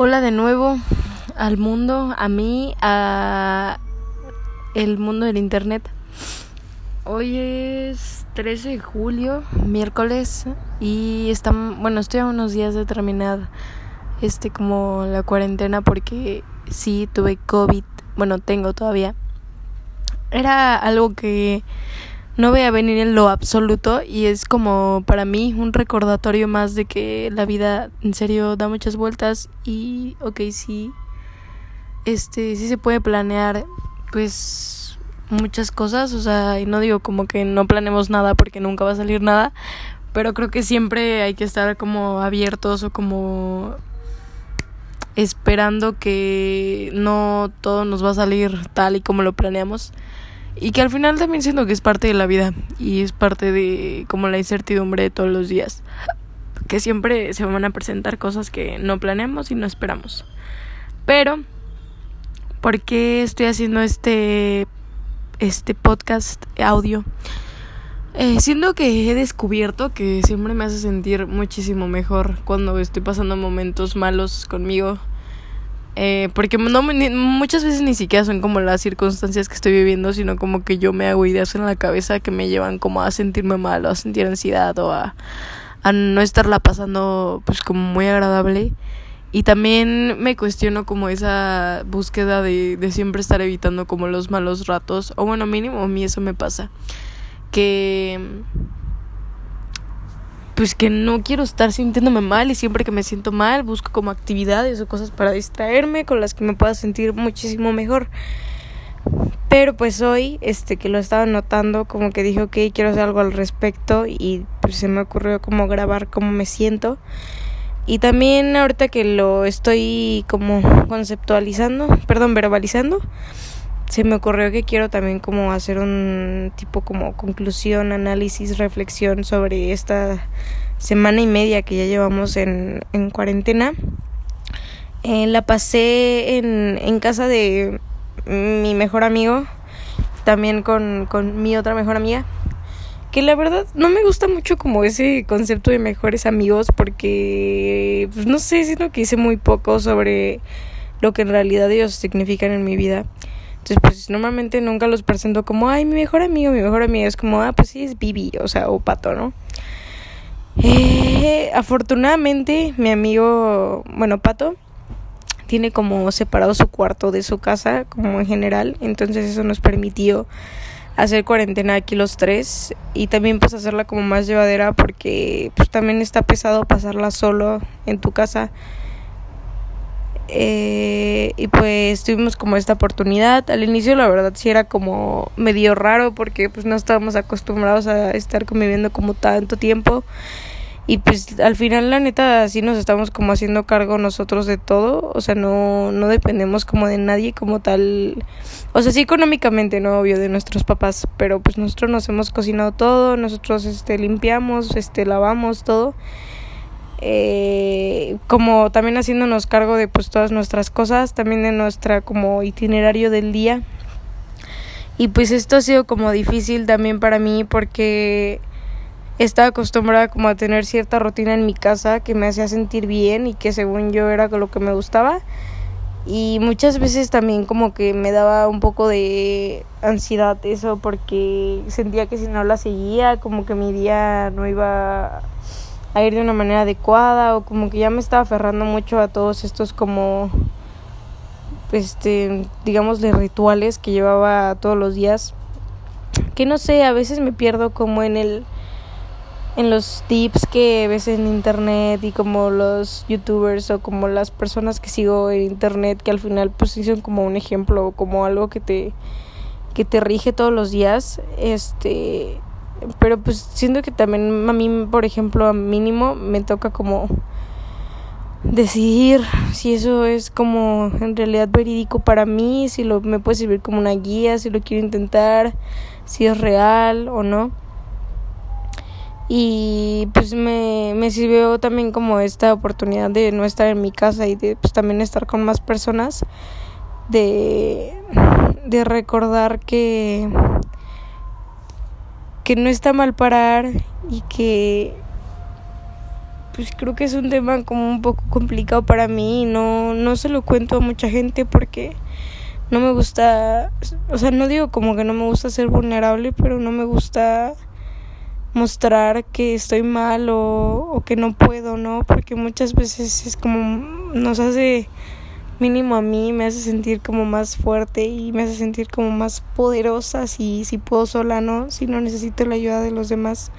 Hola de nuevo al mundo, a mí, a el mundo del internet. Hoy es 13 de julio, miércoles, y estamos, bueno, estoy a unos días de terminar este como la cuarentena porque sí tuve COVID, bueno, tengo todavía. Era algo que no voy a venir en lo absoluto y es como para mí un recordatorio más de que la vida en serio da muchas vueltas y ok sí este sí se puede planear pues muchas cosas o sea y no digo como que no planeemos nada porque nunca va a salir nada pero creo que siempre hay que estar como abiertos o como esperando que no todo nos va a salir tal y como lo planeamos y que al final también siento que es parte de la vida y es parte de como la incertidumbre de todos los días que siempre se van a presentar cosas que no planeamos y no esperamos pero ¿por qué estoy haciendo este este podcast audio? Eh, siento que he descubierto que siempre me hace sentir muchísimo mejor cuando estoy pasando momentos malos conmigo eh, porque no, muchas veces ni siquiera son como las circunstancias que estoy viviendo, sino como que yo me hago ideas en la cabeza que me llevan como a sentirme mal o a sentir ansiedad o a, a no estarla pasando pues como muy agradable. Y también me cuestiono como esa búsqueda de, de siempre estar evitando como los malos ratos, o bueno, mínimo a mí eso me pasa, que pues que no quiero estar sintiéndome mal y siempre que me siento mal busco como actividades o cosas para distraerme con las que me pueda sentir muchísimo mejor. Pero pues hoy, este, que lo estaba notando, como que dije, ok, quiero hacer algo al respecto y pues se me ocurrió como grabar cómo me siento. Y también ahorita que lo estoy como conceptualizando, perdón, verbalizando, se me ocurrió que quiero también como hacer un tipo como conclusión, análisis, reflexión sobre esta semana y media que ya llevamos en, en cuarentena. Eh, la pasé en, en casa de mi mejor amigo, también con, con mi otra mejor amiga. Que la verdad no me gusta mucho como ese concepto de mejores amigos porque, pues no sé, siento que hice muy poco sobre lo que en realidad ellos significan en mi vida. Entonces, pues normalmente nunca los presento como, ay, mi mejor amigo, mi mejor amiga. Es como, ah, pues sí, es Bibi, o sea, o Pato, ¿no? Eh, afortunadamente, mi amigo, bueno, Pato, tiene como separado su cuarto de su casa, como en general. Entonces, eso nos permitió hacer cuarentena aquí los tres y también pues hacerla como más llevadera porque pues también está pesado pasarla solo en tu casa eh, y pues tuvimos como esta oportunidad. Al inicio la verdad sí era como medio raro porque pues no estábamos acostumbrados a estar conviviendo como tanto tiempo. Y pues al final la neta sí nos estamos como haciendo cargo nosotros de todo, o sea, no no dependemos como de nadie como tal. O sea, sí económicamente, no obvio de nuestros papás, pero pues nosotros nos hemos cocinado todo, nosotros este limpiamos, este lavamos todo eh, como también haciéndonos cargo de pues todas nuestras cosas, también de nuestra como itinerario del día. Y pues esto ha sido como difícil también para mí porque estaba acostumbrada como a tener cierta rutina en mi casa que me hacía sentir bien y que según yo era lo que me gustaba. Y muchas veces también como que me daba un poco de ansiedad eso porque sentía que si no la seguía como que mi día no iba ir de una manera adecuada o como que ya me estaba aferrando mucho a todos estos como este digamos de rituales que llevaba todos los días que no sé a veces me pierdo como en el en los tips que ves en internet y como los youtubers o como las personas que sigo en internet que al final pues son como un ejemplo o como algo que te que te rige todos los días este pero pues siento que también a mí, por ejemplo, a mínimo me toca como decidir si eso es como en realidad verídico para mí, si lo me puede servir como una guía, si lo quiero intentar, si es real o no. Y pues me, me sirvió también como esta oportunidad de no estar en mi casa y de pues también estar con más personas, de, de recordar que que no está mal parar y que pues creo que es un tema como un poco complicado para mí. No, no se lo cuento a mucha gente porque no me gusta, o sea, no digo como que no me gusta ser vulnerable, pero no me gusta mostrar que estoy mal o que no puedo, ¿no? Porque muchas veces es como nos hace mínimo a mí me hace sentir como más fuerte y me hace sentir como más poderosa si, si puedo sola, ¿no? Si no necesito la ayuda de los demás.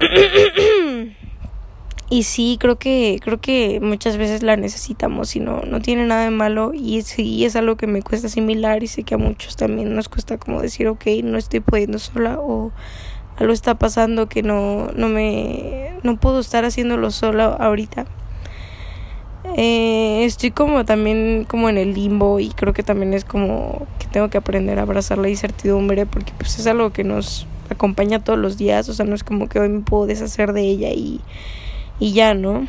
y sí, creo que, creo que muchas veces la necesitamos y no, no tiene nada de malo y sí es algo que me cuesta asimilar y sé que a muchos también nos cuesta como decir, ok, no estoy pudiendo sola o algo está pasando que no, no me, no puedo estar haciéndolo sola ahorita. Eh, estoy como también como en el limbo y creo que también es como que tengo que aprender a abrazar la incertidumbre porque pues es algo que nos acompaña todos los días, o sea, no es como que hoy me puedo deshacer de ella y, y ya, ¿no?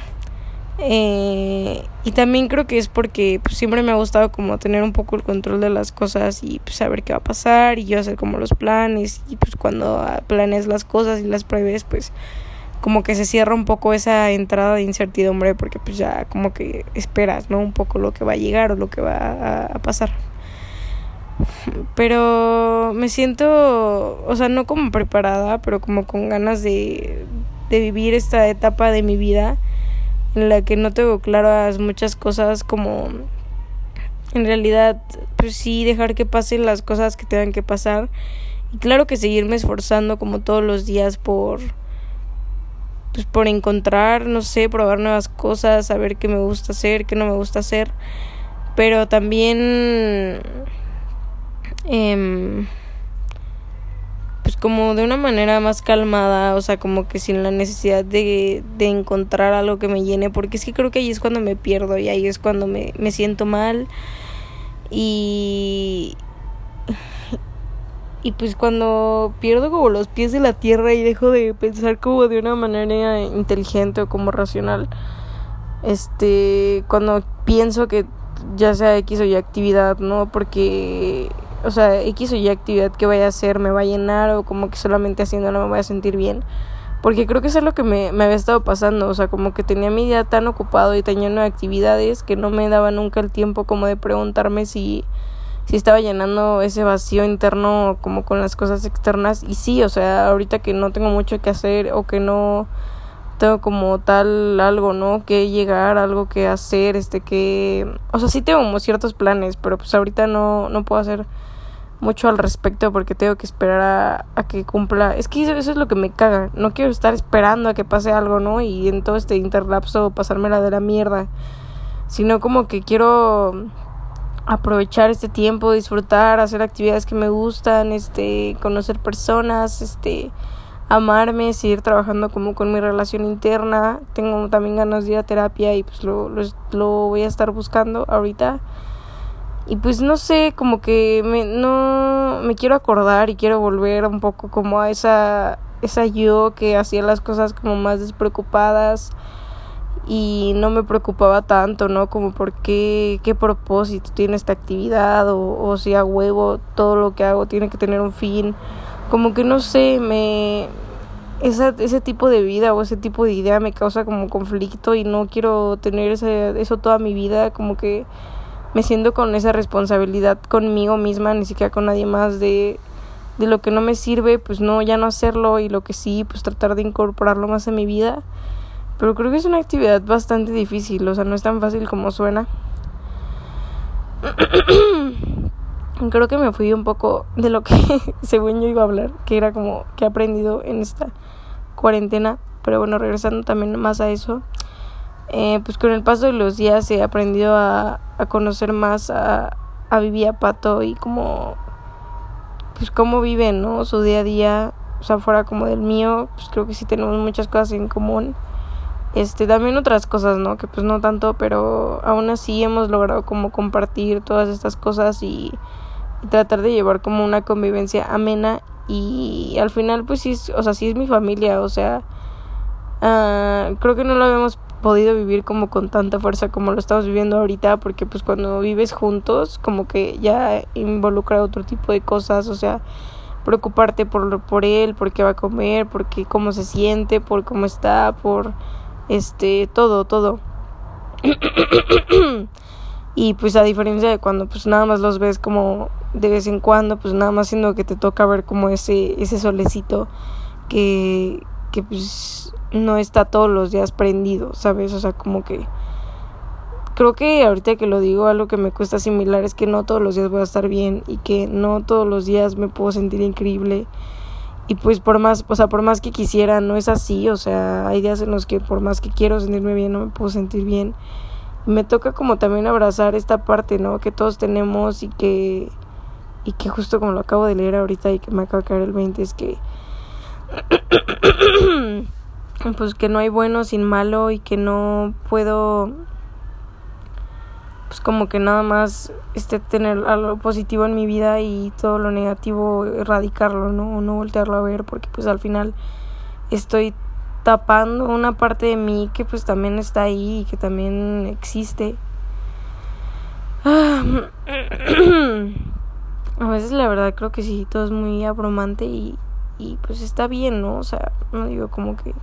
Eh, y también creo que es porque pues, siempre me ha gustado como tener un poco el control de las cosas y pues, saber qué va a pasar y yo hacer como los planes y pues cuando planes las cosas y las prevés pues como que se cierra un poco esa entrada de incertidumbre porque pues ya como que esperas, ¿no? Un poco lo que va a llegar o lo que va a, pasar. Pero me siento, o sea, no como preparada, pero como con ganas de, de vivir esta etapa de mi vida en la que no tengo claras muchas cosas como en realidad pues sí dejar que pasen las cosas que tengan que pasar y claro que seguirme esforzando como todos los días por pues por encontrar, no sé, probar nuevas cosas, saber qué me gusta hacer, qué no me gusta hacer, pero también eh, pues como de una manera más calmada, o sea, como que sin la necesidad de, de encontrar algo que me llene, porque es que creo que ahí es cuando me pierdo y ahí es cuando me, me siento mal. Y y pues cuando pierdo como los pies de la tierra y dejo de pensar como de una manera inteligente o como racional, este, cuando pienso que ya sea X o Y actividad, ¿no? Porque, o sea, X o Y actividad que vaya a hacer me va a llenar o como que solamente haciéndolo me voy a sentir bien. Porque creo que eso es lo que me, me había estado pasando, o sea, como que tenía mi día tan ocupado y tan lleno de actividades que no me daba nunca el tiempo como de preguntarme si si estaba llenando ese vacío interno como con las cosas externas y sí, o sea, ahorita que no tengo mucho que hacer o que no tengo como tal algo, ¿no? Que llegar, algo que hacer, este que, o sea, sí tengo como ciertos planes, pero pues ahorita no no puedo hacer mucho al respecto porque tengo que esperar a, a que cumpla. Es que eso, eso, es lo que me caga. No quiero estar esperando a que pase algo, ¿no? Y en todo este interlapso pasármela de la mierda. Sino como que quiero aprovechar este tiempo, disfrutar, hacer actividades que me gustan, este, conocer personas, este, amarme, seguir trabajando como con mi relación interna. Tengo también ganas de ir a terapia y pues lo, lo, voy a estar buscando ahorita. Y pues no sé, como que me, no me quiero acordar y quiero volver un poco como a esa, esa yo que hacía las cosas como más despreocupadas y no me preocupaba tanto, ¿no? Como por qué, qué propósito tiene esta actividad o, o si a huevo todo lo que hago tiene que tener un fin. Como que no sé, me... Esa, ese tipo de vida o ese tipo de idea me causa como conflicto y no quiero tener ese, eso toda mi vida, como que me siento con esa responsabilidad conmigo misma, ni siquiera con nadie más de, de lo que no me sirve, pues no, ya no hacerlo y lo que sí, pues tratar de incorporarlo más en mi vida. Pero creo que es una actividad bastante difícil, o sea, no es tan fácil como suena. creo que me fui un poco de lo que según yo iba a hablar, que era como que he aprendido en esta cuarentena, pero bueno, regresando también más a eso, eh, pues con el paso de los días he aprendido a, conocer más a, a Pato y como, pues cómo viven, ¿no? Su día a día, o sea, fuera como del mío, pues creo que sí tenemos muchas cosas en común este también otras cosas no que pues no tanto pero aún así hemos logrado como compartir todas estas cosas y, tratar de llevar como una convivencia amena y al final pues sí o sea sí es mi familia o sea uh, creo que no lo habíamos podido vivir como con tanta fuerza como lo estamos viviendo ahorita porque pues cuando vives juntos como que ya involucra otro tipo de cosas o sea preocuparte por por él por qué va a comer por qué cómo se siente por cómo está por este, todo, todo. y pues a diferencia de cuando pues nada más los ves como de vez en cuando, pues nada más siendo que te toca ver como ese, ese solecito que, que pues no está todos los días prendido, ¿sabes? O sea, como que creo que ahorita que lo digo, algo que me cuesta asimilar es que no todos los días voy a estar bien y que no todos los días me puedo sentir increíble. Y pues por más, o sea, por más que quisiera, no es así, o sea, hay días en los que por más que quiero sentirme bien, no me puedo sentir bien. Me toca como también abrazar esta parte, ¿no? Que todos tenemos y que y que justo como lo acabo de leer ahorita y que me acaba de caer el 20 es que pues que no hay bueno sin malo y que no puedo pues como que nada más este tener algo positivo en mi vida y todo lo negativo erradicarlo, ¿no? O no voltearlo a ver porque pues al final estoy tapando una parte de mí que pues también está ahí y que también existe. a veces la verdad creo que sí, todo es muy abrumante y, y pues está bien, ¿no? O sea, no digo como que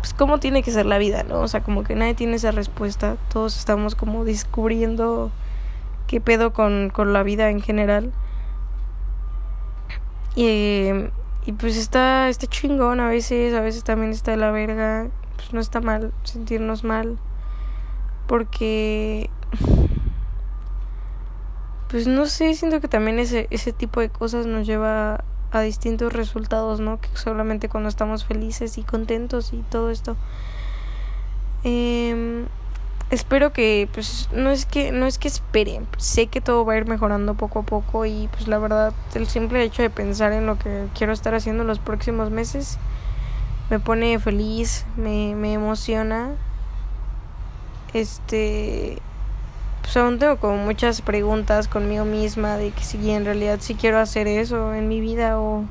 pues cómo tiene que ser la vida, ¿no? O sea, como que nadie tiene esa respuesta, todos estamos como descubriendo qué pedo con, con la vida en general. Y, y pues está, está chingón a veces, a veces también está de la verga, pues no está mal sentirnos mal, porque pues no sé, siento que también ese, ese tipo de cosas nos lleva a distintos resultados, ¿no? Que solamente cuando estamos felices y contentos y todo esto. Eh, espero que, pues, no es que, no es que espere, sé que todo va a ir mejorando poco a poco y, pues, la verdad, el simple hecho de pensar en lo que quiero estar haciendo en los próximos meses me pone feliz, me, me emociona. Este, pues aún tengo como muchas preguntas conmigo misma de que si en realidad sí quiero hacer eso en mi vida o,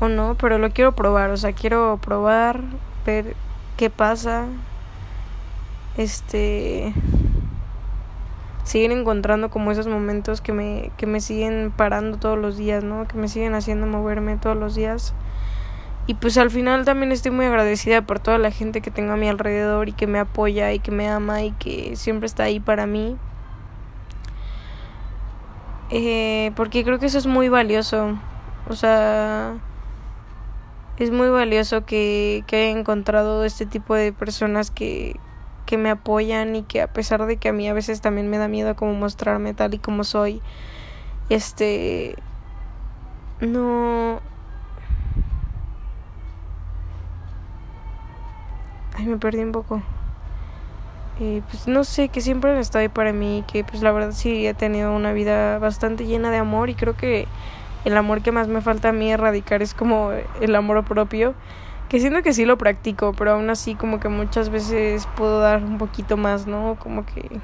o no, pero lo quiero probar, o sea, quiero probar, ver qué pasa, este, seguir encontrando como esos momentos que me, que me siguen parando todos los días, ¿no? Que me siguen haciendo moverme todos los días. Y pues al final también estoy muy agradecida por toda la gente que tengo a mi alrededor y que me apoya y que me ama y que siempre está ahí para mí. Eh, porque creo que eso es muy valioso. O sea, es muy valioso que, que haya encontrado este tipo de personas que, que me apoyan y que a pesar de que a mí a veces también me da miedo como mostrarme tal y como soy, este, no me perdí un poco. Eh, pues no sé, que siempre han estado ahí para mí, que pues la verdad sí he tenido una vida bastante llena de amor y creo que el amor que más me falta a mí erradicar es como el amor propio, que siento que sí lo practico, pero aún así como que muchas veces puedo dar un poquito más, ¿no? Como que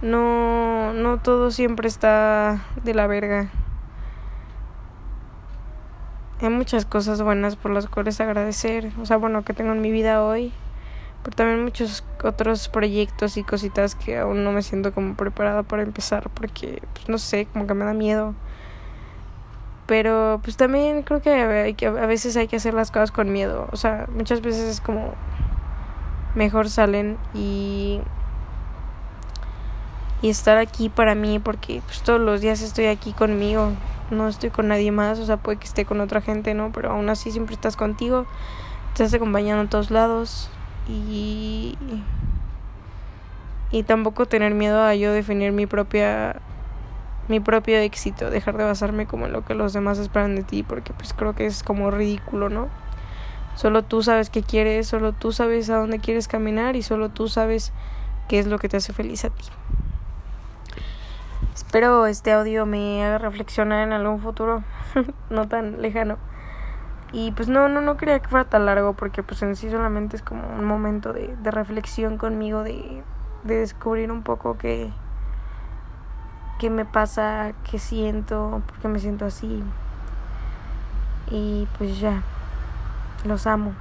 no no todo siempre está de la verga. Hay muchas cosas buenas por las cuales agradecer. O sea, bueno, que tengo en mi vida hoy. Pero también muchos otros proyectos y cositas que aún no me siento como preparada para empezar. Porque, pues no sé, como que me da miedo. Pero pues también creo que, a veces hay que hacer las cosas con miedo. O sea, muchas veces es como mejor salen y y estar aquí para mí porque pues todos los días estoy aquí conmigo no estoy con nadie más, o sea, puede que esté con otra gente, ¿no? Pero aún así siempre estás contigo, estás acompañando a todos lados y y tampoco tener miedo a yo definir mi propia mi propio éxito, dejar de basarme como en lo que los demás esperan de ti, porque pues creo que es como ridículo, ¿no? Solo tú sabes qué quieres, solo tú sabes a dónde quieres caminar y solo tú sabes qué es lo que te hace feliz a ti. Espero este audio me haga reflexionar en algún futuro no tan lejano. Y pues no, no, no quería que fuera tan largo porque pues en sí solamente es como un momento de, de reflexión conmigo, de, de descubrir un poco qué, qué me pasa, qué siento, por qué me siento así. Y pues ya, los amo.